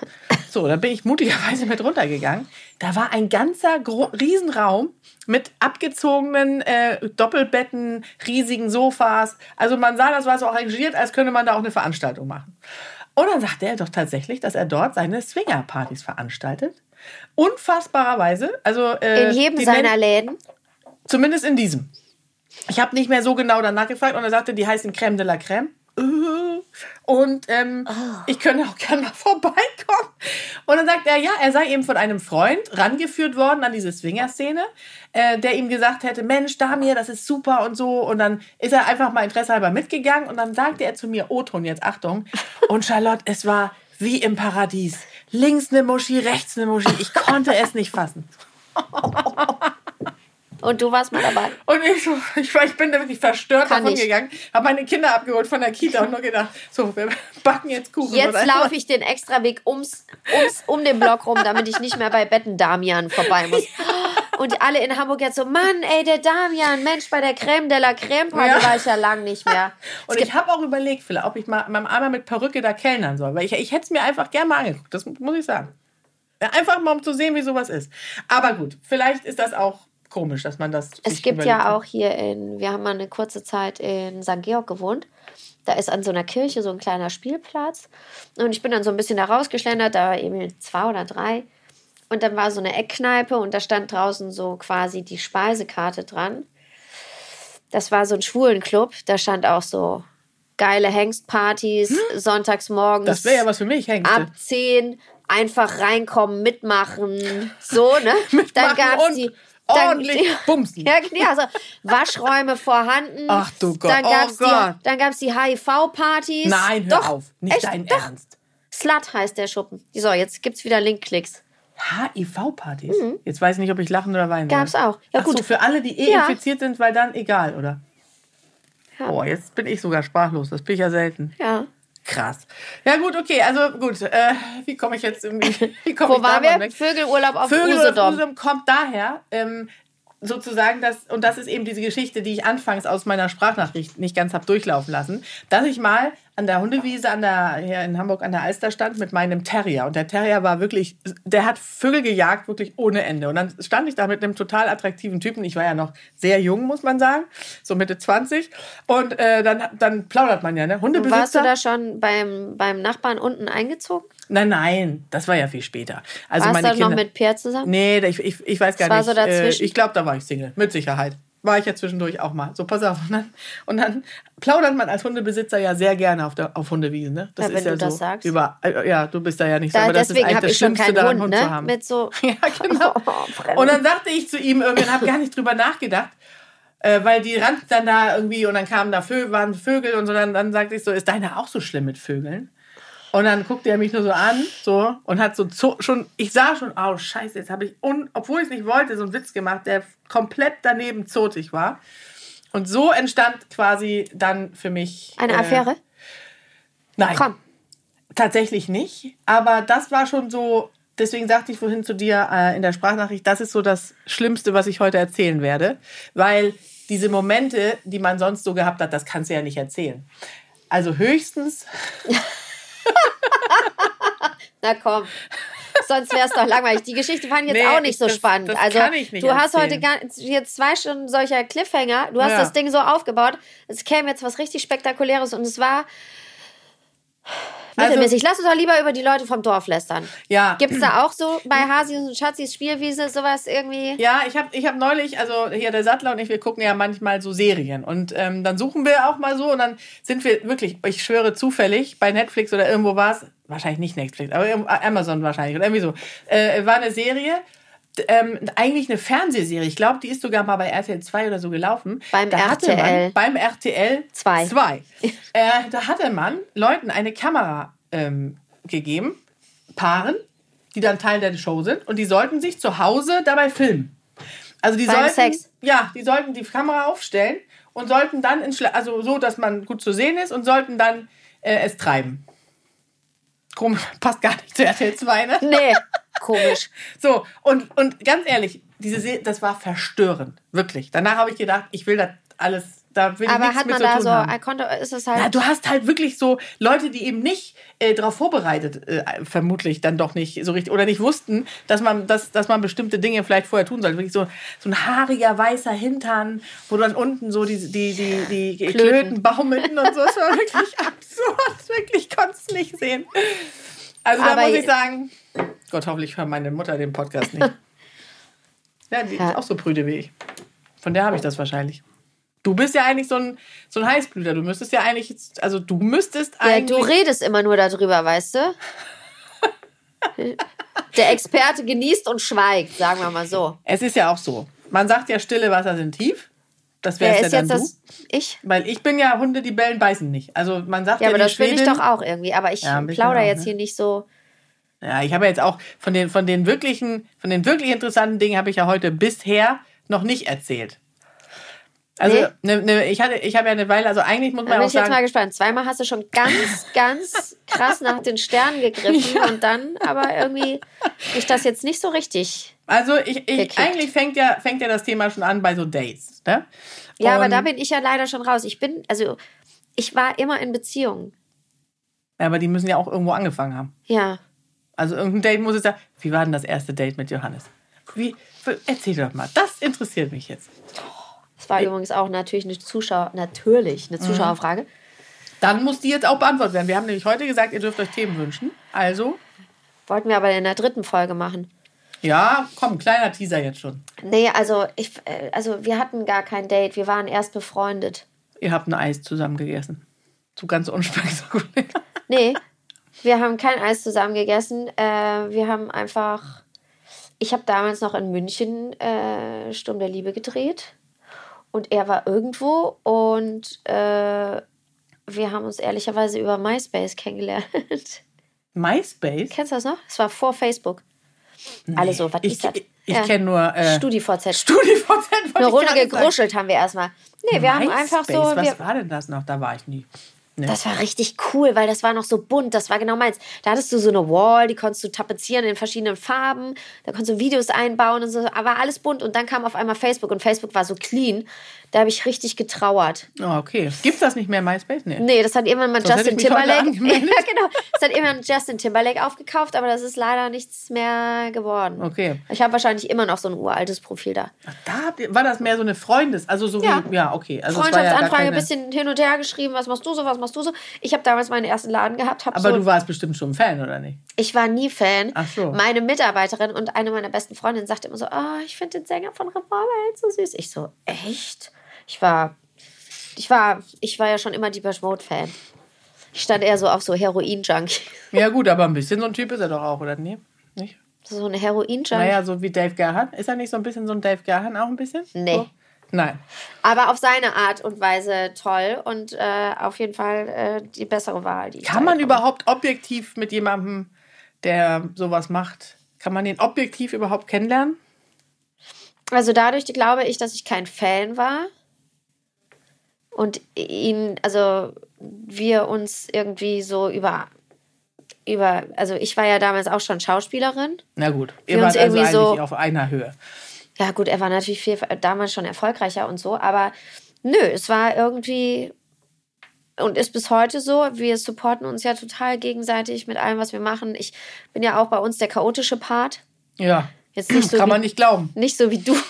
So, dann bin ich mutigerweise mit runtergegangen. Da war ein ganzer Gro Riesenraum mit abgezogenen äh, Doppelbetten, riesigen Sofas. Also man sah, das war so arrangiert, als könnte man da auch eine Veranstaltung machen. Und dann sagte er doch tatsächlich, dass er dort seine Swinger-Partys veranstaltet. Unfassbarerweise. Also, äh, In jedem seiner Läden. Zumindest in diesem. Ich habe nicht mehr so genau danach gefragt und er sagte, die heißen Crème de la Crème. Und ähm, ich könnte auch gerne mal *laughs* vorbeikommen. Und dann sagt er, ja, er sei eben von einem Freund rangeführt worden an diese Swinger-Szene, äh, der ihm gesagt hätte, Mensch, Damir, das ist super und so. Und dann ist er einfach mal interessehalber mitgegangen und dann sagte er zu mir, O-Ton jetzt, Achtung. *laughs* Und Charlotte, es war wie im Paradies. Links eine Muschi, rechts eine Muschi. Ich konnte es nicht fassen. *laughs* Und du warst mal dabei. Und ich, so, ich, war- ich bin da wirklich verstört Kann davon ich. gegangen, habe meine Kinder abgeholt von der Kita und nur gedacht, so, wir backen jetzt Kuchen. Jetzt laufe ich den Extraweg ums, ums, um den Block rum, damit ich nicht mehr bei Betten Damian vorbei muss. *laughs* Und alle in Hamburg jetzt so, Mann, ey, der Damian, Mensch, bei der Creme de la Creme Party Ja. war ich ja lang nicht mehr. *laughs* Und ich habe auch überlegt, vielleicht, ob ich mal meinem einmal mit Perücke da kellnern soll. Weil ich, ich hätte es mir einfach gerne mal angeguckt. Das muss ich sagen. Einfach mal, um zu sehen, wie sowas ist. Aber gut, vielleicht ist das auch komisch, dass man das. Es gibt überlegt ja auch hier in, wir haben mal eine kurze Zeit in St. Georg gewohnt. Da ist an so einer Kirche so ein kleiner Spielplatz. Und ich bin dann so ein bisschen da rausgeschlendert, da war eben zwei oder drei. Und dann war so eine Eckkneipe und da stand draußen so quasi die Speisekarte dran. Das war so ein Schwulenclub. Da stand auch so geile Hengstpartys, sonntags morgens. Hm? Das wäre ja was für mich, Hengste. ab 10 einfach reinkommen, mitmachen, so, ne? *laughs* dann Mitmachen gab's und die dann, ordentlich bumsen. Ja, ja, also Waschräume vorhanden. Ach du Gott, Dann oh gab's Gott. die, dann gab's die HIV-Partys. Nein, hör Doch, auf. Nicht echt, dein doch. Ernst. Slut heißt der Schuppen. So, jetzt gibt's wieder Linkklicks. HIV-Partys? Jetzt weiß ich nicht, ob ich lachen oder weinen Mhm. Gab's soll. auch. Ja, Ach so, gut. für alle, die eh Ja. infiziert sind, weil dann egal, oder? Ja. Boah, jetzt bin ich sogar sprachlos. Das bin ich ja selten. Ja. Krass. Ja gut, okay, also gut. Äh, wie komme ich jetzt irgendwie? Wie komme Wo ich waren wir? weg? Vögelurlaub auf Vögel Usedom. auf Usedom kommt daher, ähm, sozusagen, dass, und das ist eben diese Geschichte, die ich anfangs aus meiner Sprachnachricht nicht ganz habe durchlaufen lassen, dass ich mal an der Hundewiese an der, hier in Hamburg an der Alster stand mit meinem Terrier. Und der Terrier war wirklich, der hat Vögel gejagt, wirklich ohne Ende. Und dann stand ich da mit einem total attraktiven Typen. Ich war ja noch sehr jung, muss man sagen, so Mitte 20. Und äh, dann, dann plaudert man ja, ne? Hundebesitzer. Warst du da schon beim, beim Nachbarn unten eingezogen? Nein, nein, das war ja viel später. Also Warst meine du noch mit Pierre zusammen? Nee, ich, ich, ich weiß gar Das war nicht. so dazwischen? Äh, ich glaube, da war ich Single, mit Sicherheit. War ich ja zwischendurch auch mal. So, pass auf. Und dann, und dann plaudert man als Hundebesitzer ja sehr gerne auf, der, auf Hundewiesen. Ne? Das Ja, wenn ist ja du das so sagst. Über, äh, ja, du bist da ja nicht so. Da, aber das ist deswegen eigentlich habe das ich schon Schlimmste keinen daran, Hund, Hund zu ne? haben. Mit so. *laughs* Ja, genau. *laughs* Oh. Und dann sagte ich zu ihm irgendwann, habe gar nicht drüber nachgedacht, äh, weil die rannten dann da irgendwie und dann kamen da Vögel, waren Vögel und so. Dann, dann sagte ich so, ist deine auch so schlimm mit Vögeln? Und dann guckte er mich nur so an, so und hat so schon, ich sah schon, oh Scheiße, jetzt habe ich, un, obwohl ich es nicht wollte, so einen Witz gemacht, der komplett daneben zotig war. Und so entstand quasi dann für mich Eine äh, Affäre? Nein, Komm. tatsächlich nicht. Aber das war schon so, deswegen sagte ich vorhin zu dir äh, in der Sprachnachricht, das ist so das Schlimmste, was ich heute erzählen werde. Weil diese Momente, die man sonst so gehabt hat, das kannst du ja nicht erzählen. Also höchstens, *laughs* *laughs* Na komm. Sonst wäre es doch langweilig. Die Geschichte fand ich jetzt Nee, auch nicht ich- so das- spannend. das also, kann ich nicht du hast heute erzählen. ganz, jetzt zwei Stunden solcher Cliffhanger. Du hast Ja. das Ding so aufgebaut. Es käme jetzt was richtig Spektakuläres und es war Also- mittelmäßig. Lass uns doch lieber über die Leute vom Dorf lästern. ja. Gibt es da auch so bei Hasis und Schatzis Spielwiese sowas irgendwie? Ja, ich habe ich hab neulich, also hier der Sattler und ich, wir gucken ja manchmal so Serien und ähm, dann suchen wir auch mal so und dann sind wir wirklich, ich schwöre zufällig, bei Netflix oder irgendwo war es, wahrscheinlich nicht Netflix, aber Amazon wahrscheinlich oder irgendwie so, äh, war eine Serie, ähm, eigentlich eine Fernsehserie, ich glaube, die ist sogar mal bei RTL 2 oder so gelaufen. Beim Da RTL. Man, beim RTL Zwei. 2. *laughs* äh, da hatte man Leuten eine Kamera ähm, gegeben, Paaren, die dann Teil der Show sind und die sollten sich zu Hause dabei filmen. Also die Beim sollten, Sex? ja, die sollten die Kamera aufstellen und sollten dann in Schla also so, dass man gut zu sehen ist und sollten dann äh, es treiben. Komisch, *laughs* passt gar nicht zu RTL 2, ne? Nee, *laughs* komisch. So, und, und ganz ehrlich, diese Se das war verstörend, wirklich. Danach habe ich gedacht, ich will das alles, da will ich Aber nichts hat man da so, haben. konnte, ist es halt. Ja, du hast halt wirklich so Leute, die eben nicht äh, darauf vorbereitet, äh, vermutlich dann doch nicht so richtig, oder nicht wussten, dass man, dass, dass man bestimmte Dinge vielleicht vorher tun sollte. Wirklich so, so ein haariger, weißer Hintern, wo dann unten so die, die, die, die Klöten. Klöten baumelten und so. Es war wirklich *laughs* absurd. Wirklich, konntest du nicht sehen. Also da Aber muss je- ich sagen, Gott, hoffentlich hört meine Mutter den Podcast nicht. *laughs* Ja, die Ja. ist auch so prüde wie ich. Von der habe ich das wahrscheinlich. Du bist ja eigentlich so ein, so ein Heißblüter. Du müsstest ja eigentlich, jetzt- also du müsstest ja, eigentlich. du redest immer nur darüber, weißt du? *laughs* Der Experte genießt und schweigt, sagen wir mal so. es ist ja auch so. Man sagt ja, stille Wasser sind tief. Das ist ja jetzt dann du. das? Ich? Weil ich bin ja Hunde, die bellen, beißen nicht. Also man sagt Ja, ja, aber das bin ich Schwedin- doch auch irgendwie. Aber ich Ja, plauder auch, jetzt ne? hier nicht so. Ja, ich habe ja jetzt auch von den, von den wirklichen, von den wirklich interessanten Dingen habe ich ja heute bisher noch nicht erzählt. Also Nee. ne, ne, ich hatte, ich habe ja eine Weile, also eigentlich muss man bin auch ich jetzt mal sagen, gespannt. Zweimal hast du schon ganz, *laughs* ganz krass nach den Sternen gegriffen und dann aber irgendwie ich das jetzt nicht so richtig. also ich, ich eigentlich fängt ja, fängt ja das Thema schon an bei so Dates. Ne? Ja, aber Und- da bin ich ja leider schon raus. Ich bin, also ich war immer in Beziehungen. Ja, aber die müssen ja auch irgendwo angefangen haben. Ja. Also irgendein Date muss es ja. Wie war denn das erste Date mit Johannes? Wie, erzähl doch mal, das interessiert mich jetzt. Das war übrigens auch natürlich eine Zuschauer, natürlich Mhm. eine Zuschauerfrage. Dann muss die jetzt auch beantwortet werden. Wir haben nämlich heute gesagt, ihr dürft euch Themen wünschen. Also, Wollten wir aber in der dritten Folge machen. ja, komm, kleiner Teaser jetzt schon. Nee, also ich, äh, also wir hatten gar kein Date. Wir waren erst befreundet. Ihr habt ein Eis zusammen gegessen. So ganz unspektakulär. Nee, wir haben kein Eis zusammen gegessen. Äh, wir haben einfach. Ich habe damals noch in München äh, Sturm der Liebe gedreht. Und er war irgendwo und äh, wir haben uns ehrlicherweise über MySpace kennengelernt. *laughs* MySpace? Kennst du das noch? Es war vor Facebook. Alle so, was Ich, ist das? ich, ich kenne nur äh, StudiVZ. StudiVZ. Eine Runde gegruschelt haben wir erstmal. Nee, wir haben einfach so. MySpace, Was war denn das noch? Da war ich nie. Nee. Das war richtig cool, weil das war noch so bunt. Das war genau meins. Da hattest du so eine Wall, die konntest du tapezieren in verschiedenen Farben. Da konntest du Videos einbauen und so. Aber alles bunt. Und dann kam auf einmal Facebook und Facebook war so clean. Da habe ich richtig getrauert. Oh, okay. Gibt's das nicht mehr MySpace? Nee. Nee, das hat irgendwann mal Sonst Justin Timberlake. *laughs* ja, genau. Das hat irgendwann Justin Timberlake aufgekauft, aber das ist leider nichts mehr geworden. Okay. Ich habe wahrscheinlich immer noch so ein uraltes Profil da. Ach, Da war das mehr so eine Freundes, also so Ja. wie, ja, okay. Also war ja Freundschaftsanfrage, keine- ein bisschen hin und her geschrieben, was machst du so, was machst du so. Ich habe damals meinen ersten Laden gehabt, Aber so du warst bestimmt schon Fan, oder nicht? Ich war nie Fan. Ach so. Meine Mitarbeiterin und eine meiner besten Freundinnen sagte immer so, ah, ich finde den Sänger von Revolverheld so süß. Ich so, echt? Ich war, ich war, ich war ja schon immer Deepesh Mode Fan. Ich stand eher so auf so Heroin-Junkie. *laughs* Ja gut, aber ein bisschen so ein Typ ist er doch auch, oder nee? Nicht? So eine Heroin-Junkie. Naja, so wie Dave Gahan. Ist er nicht so ein bisschen so ein Dave Gahan auch ein bisschen? Nee. So? Nein. Aber auf seine Art und Weise toll und äh, auf jeden Fall äh, die bessere Wahl. Die Kann man überhaupt objektiv mit jemandem, der sowas macht, kann man den objektiv überhaupt kennenlernen? Also dadurch glaube ich, dass ich kein Fan war und ihn, also wir uns irgendwie so über, über, also ich war ja damals auch schon Schauspielerin. Na gut, Wir ihr wart also irgendwie eigentlich so- auf einer Höhe. Ja gut, er war natürlich viel, damals schon erfolgreicher und so, aber nö, es war irgendwie und ist bis heute so. Wir supporten uns ja total gegenseitig mit allem, was wir machen. Ich bin ja auch bei uns der chaotische Part. Ja. Jetzt nicht so Kann wie- man nicht glauben. Nicht so wie du. *laughs*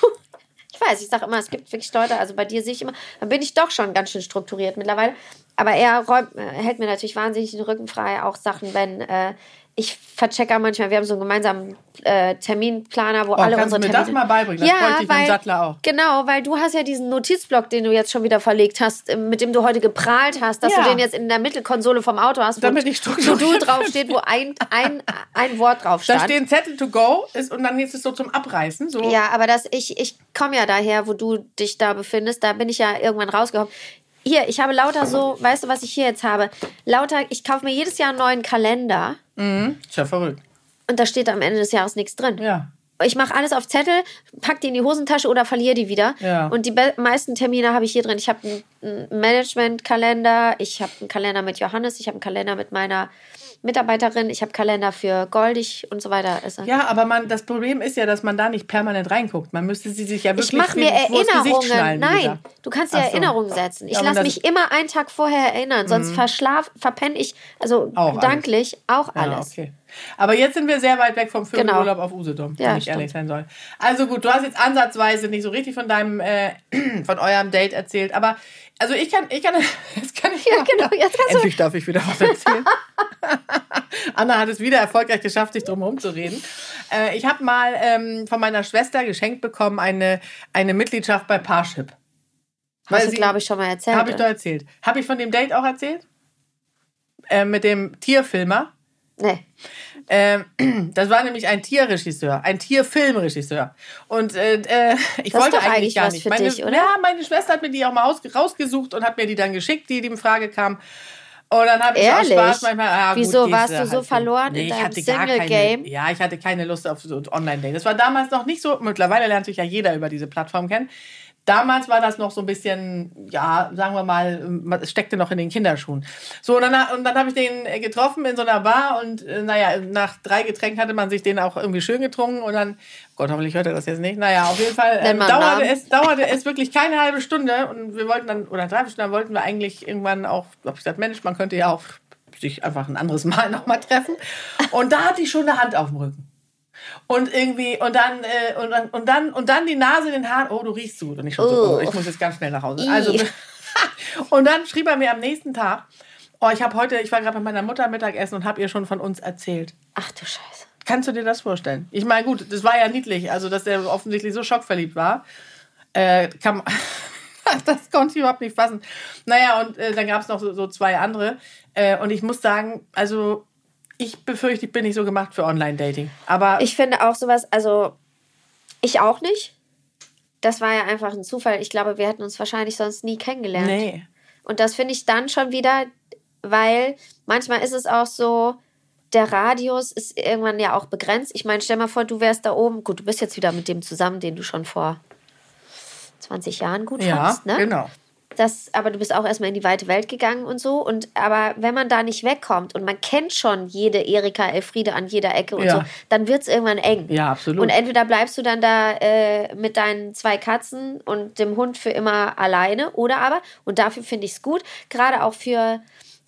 Ich weiß, ich sage immer, es gibt wirklich Leute, also bei dir sehe ich immer, dann bin ich doch schon ganz schön strukturiert mittlerweile. Aber er räumt, äh, hält mir natürlich wahnsinnig den Rücken frei, auch Sachen, wenn äh, ich verchecke manchmal, wir haben so einen gemeinsamen äh, Terminplaner, wo Oh, alle kannst du unsere mir das Termine... mal beibringen? Das bräuchte ich beim Sattler auch. Genau, weil du hast ja diesen Notizblock, den du jetzt schon wieder verlegt hast, mit dem du heute geprahlt hast, dass Ja. du den jetzt in der Mittelkonsole vom Auto hast, wo Damit ich To-Do draufsteht, wo ein, ein, ein Wort drauf Da stand. stehen Zettel to go ist, und dann ist es so zum Abreißen. So. Ja, aber das, ich, ich komme ja daher, wo du dich da befindest. Da bin ich ja irgendwann rausgekommen. Hier, ich habe lauter so, weißt du, was ich hier jetzt habe? Lauter, ich kaufe mir jedes Jahr einen neuen Kalender Ist ja verrückt. und da steht am Ende des Jahres nichts drin. Ja. Ich mache alles auf Zettel, pack die in die Hosentasche oder verliere die wieder. Ja. Und die meisten Termine habe ich hier drin. Ich habe einen, einen Management-Kalender, ich habe einen Kalender mit Johannes, ich habe einen Kalender mit meiner Mitarbeiterin, ich habe Kalender für Goldig und so weiter. Also, Ja, aber man, das Problem ist ja, dass man da nicht permanent reinguckt. Man müsste sie sich ja wirklich Ich mache mir Erinnerungen. Nein, wieder. du kannst dir so. Erinnerungen setzen. Ich Ja, lasse mich immer einen Tag vorher erinnern, sonst verschlaf, verpenne ich, also Auch alles. gedanklich auch Ja, alles. okay. Aber jetzt sind wir sehr weit weg vom Genau. Firmenurlaub auf Usedom, Ja, wenn ich stimmt. ehrlich sein soll. Also gut, du hast jetzt ansatzweise nicht so richtig von deinem, äh, *clears throat* von eurem Date erzählt, aber also ich kann, ich kann, *laughs* jetzt kann ich Ja, genau, jetzt kannst du- Endlich darf ich wieder was erzählen. *laughs* Anna hat es wieder erfolgreich geschafft, sich drum herum zu reden. Äh, ich habe mal ähm, von meiner Schwester geschenkt bekommen eine, eine Mitgliedschaft bei Parship. Hast du, glaube ich, schon mal erzählt. Habe ich doch erzählt. Habe ich von dem Date auch erzählt? Äh, mit dem Tierfilmer. nee. Ähm, *clears throat* das war nämlich ein Tierregisseur, ein Tierfilmregisseur. Und äh, äh, ich Das ist wollte eigentlich gar was nicht. für meine, dich, oder? Ja, meine Schwester hat mir die auch mal aus, rausgesucht und hat mir die dann geschickt, die, die in Frage kam. Und dann habe ich auch Ehrlich? Spaß manchmal. Ah, gut, Wieso, gehst warst du so verloren in ich deinem Single-Game? Ja, ich hatte keine Lust auf so ein Online-Date. Das war damals noch nicht so. Mittlerweile lernt sich ja jeder über diese Plattform kennen. Damals war das noch so ein bisschen, ja, sagen wir mal, es steckte noch in den Kinderschuhen. So, und dann, und dann habe ich den getroffen in so einer Bar und äh, naja, nach drei Getränken hatte man sich den auch irgendwie schön getrunken und dann, Gott, hoffentlich hört er das jetzt nicht. Naja, auf jeden Fall ähm, dauerte, es, dauerte es wirklich keine halbe Stunde und wir wollten dann, oder drei Stunden, dann wollten wir eigentlich irgendwann auch, hab ich gesagt, Mensch, man könnte ja auch sich einfach ein anderes Mal *laughs* nochmal treffen. Und da hatte ich schon eine Hand auf dem Rücken. Und irgendwie, und dann, äh, und, dann- und dann, und dann die Nase in den Haaren, oh, du riechst so gut. Und ich schon so, Oh. ich muss jetzt ganz schnell nach Hause. Also, *laughs* und dann schrieb er mir am nächsten Tag, oh, ich habe heute, ich war gerade bei meiner Mutter Mittagessen und habe ihr schon von uns erzählt. Ach du Scheiße. Kannst du dir das vorstellen? Ich meine, gut, das war ja niedlich, also dass er offensichtlich so schockverliebt war. Äh, man- *laughs* das konnte ich überhaupt nicht fassen. Naja, und äh, dann gab es noch so, so zwei andere. Äh, und ich muss sagen, also ich befürchte, ich bin nicht so gemacht für Online-Dating. Aber Ich finde auch sowas, also ich auch nicht. Das war ja einfach ein Zufall. Ich glaube, wir hätten uns wahrscheinlich sonst nie kennengelernt. nee. Und das finde ich dann schon wieder, weil manchmal ist es auch so, der Radius ist irgendwann ja auch begrenzt. Ich meine, stell mal vor, du wärst da oben. Gut, du bist jetzt wieder mit dem zusammen, den du schon vor 20 Jahren gut Ja, fandst, ne? genau. Das, aber du bist auch erstmal in die weite Welt gegangen und so. Und aber wenn man da nicht wegkommt und man kennt schon jede Erika Elfriede an jeder Ecke und Ja. so, dann wird es irgendwann eng. Ja, absolut. Und entweder bleibst du dann da äh, mit deinen zwei Katzen und dem Hund für immer alleine, oder aber, und dafür finde ich es gut, gerade auch für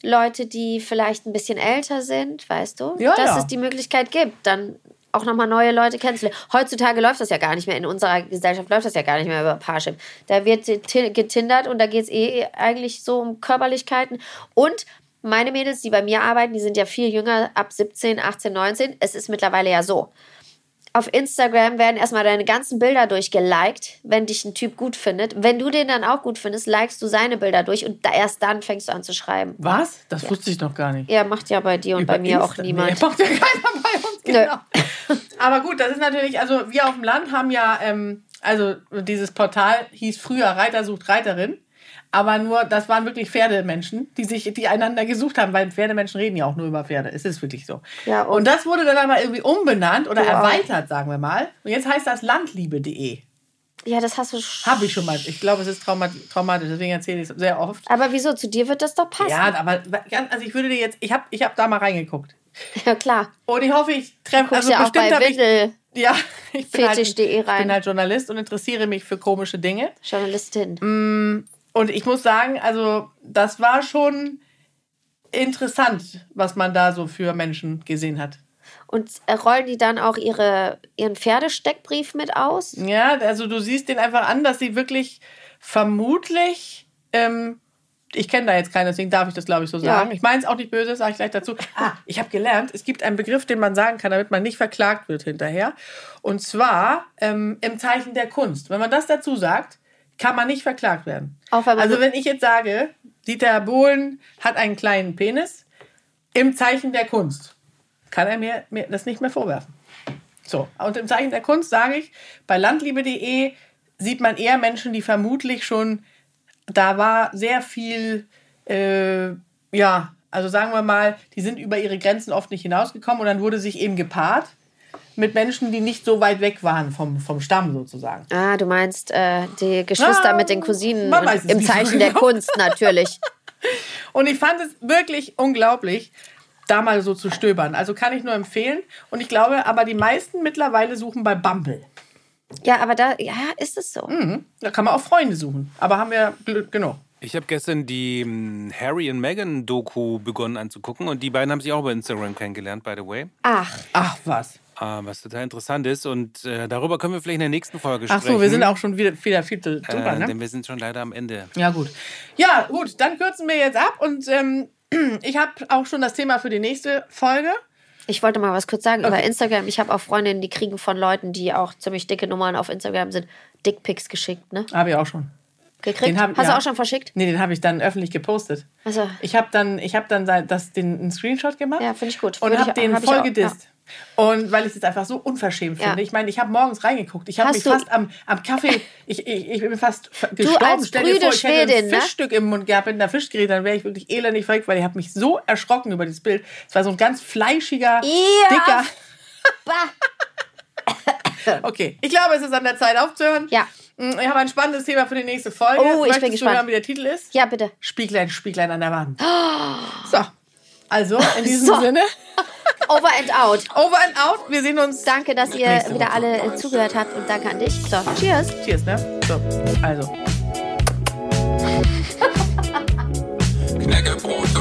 Leute, die vielleicht ein bisschen älter sind, weißt du, Ja, dass ja. es die Möglichkeit gibt, dann auch nochmal neue Leute kennenzulernen. Heutzutage läuft das ja gar nicht mehr, in unserer Gesellschaft läuft das ja gar nicht mehr über Parship. Da wird ti- getindert und da geht es eh eigentlich so um Körperlichkeiten. Und meine Mädels, die bei mir arbeiten, die sind ja viel jünger, ab 17, 18, 19. Es ist mittlerweile ja so. Auf Instagram werden erstmal deine ganzen Bilder durchgeliked, wenn dich ein Typ gut findet. Wenn du den dann auch gut findest, likest du seine Bilder durch und da, erst dann fängst du an zu schreiben. Was? Das wusste ich noch gar nicht. Ja, macht ja bei dir und bei Über mir auch Insta- niemand. Nee, macht ja keiner bei uns, Nö. genau. Aber gut, das ist natürlich, also wir auf dem Land haben ja, ähm, also dieses Portal hieß früher Reiter sucht Reiterin. Aber nur, das waren wirklich Pferdemenschen, die sich, die einander gesucht haben, weil Pferdemenschen reden ja auch nur über Pferde. Es ist wirklich so. Ja, und- und, das wurde dann aber irgendwie umbenannt oder auch. erweitert, sagen wir mal. Und jetzt heißt das landliebe.de. Ja, das hast du. Habe ich schon mal. Ich glaube, es ist trauma traumatisch, deswegen erzähle ich es sehr oft. Aber wieso? Zu dir wird das doch passen. Ja, aber also ich würde dir jetzt, ich habe ich hab da mal reingeguckt. Ja, klar. Und ich hoffe, ich treffe, also ja auch bestimmt habe ich Ja, *laughs* ich bin, halt, ich bin halt Journalist und interessiere mich für komische Dinge. Journalistin. Und ich muss sagen, also das war schon interessant, was man da so für Menschen gesehen hat. Und äh, rollen die dann auch ihre, ihren Pferdesteckbrief mit aus? Ja, also du siehst den einfach an, dass sie wirklich vermutlich, ähm, ich kenne da jetzt keinen, deswegen darf ich das, glaube ich, so Ja. sagen. Ich meine es auch nicht böse, sage ich gleich dazu. Ah, ich habe gelernt, es gibt einen Begriff, den man sagen kann, damit man nicht verklagt wird hinterher. Und zwar ähm, im Zeichen der Kunst. Wenn man das dazu sagt, kann man nicht verklagt werden. Also so- wenn ich jetzt sage, Dieter Bohlen hat einen kleinen Penis im Zeichen der Kunst, kann er mir, mir das nicht mehr vorwerfen. So, und im Zeichen der Kunst sage ich, bei landliebe.de sieht man eher Menschen, die vermutlich schon, da war sehr viel, äh, ja, also sagen wir mal, die sind über ihre Grenzen oft nicht hinausgekommen und dann wurde sich eben gepaart mit Menschen, die nicht so weit weg waren vom, vom Stamm sozusagen. Ah, du meinst äh, die Geschwister Ah, mit den Cousinen weiß es im Zeichen der genau. Kunst natürlich. *laughs* Und ich fand es wirklich unglaublich, da mal so zu stöbern. Also kann ich nur empfehlen. Und ich glaube, aber die meisten mittlerweile suchen bei Bumble. Ja, aber da, ja, ist es so. Mhm. Da kann man auch Freunde suchen. Aber haben wir Glück genug. Ich habe gestern die hm, Harry und Meghan Doku begonnen anzugucken und die beiden haben sich auch über Instagram kennengelernt, by the way. Ach, Ach was. Ah, was total interessant ist und äh, darüber können wir vielleicht in der nächsten Folge Ach sprechen. so, wir sind auch schon wieder, viel zu drüber, äh, ne? Denn wir sind schon leider am Ende. Ja, gut. Ja, gut, dann kürzen wir jetzt ab und ähm, *clears throat* ich habe auch schon das Thema für die nächste Folge. ich wollte mal was kurz sagen über Okay. Instagram. Ich habe auch Freundinnen, die kriegen von Leuten, die auch ziemlich dicke Nummern auf Instagram sind, Dickpics geschickt, ne? Habe ich auch schon. Gekriegt? Den hab- Hast ja. du auch schon verschickt? Nee, den habe ich dann öffentlich gepostet. Also, Ich habe dann, ich hab dann das, den, einen Screenshot gemacht. Ja, finde ich gut. Und habe den hab voll gedisst. Und weil ich es jetzt einfach so unverschämt Ja. finde. Ich meine, ich habe morgens reingeguckt. Ich habe mich du- fast am, am Kaffee, ich, ich, ich bin fast gestorben. als Stell dir vor, ich hätte Brüde ein Schwedin, ne? Fischstück im Mund gehabt mit einer Fischgräte, dann wäre ich wirklich elendig verrückt, weil ich habe mich so erschrocken über dieses Bild. Es war so ein ganz fleischiger, Ja. dicker... *laughs* *laughs* Okay, ich glaube, es ist an der Zeit aufzuhören. Ja. Mm, Ich habe ein spannendes Thema für die nächste Folge. Oh, ich bin Möchtest gespannt. Du hören, wie der Titel ist? Ja, bitte. Spieglein, Spieglein an der Wand. *gasps* So, also in *laughs* diesem So. Sinne, Over and out. over and out. Wir sehen uns. Danke, dass ihr wieder Woche. alle äh, zugehört habt und danke an dich. So, cheers. Cheers, ne? So, also. Knäckebrot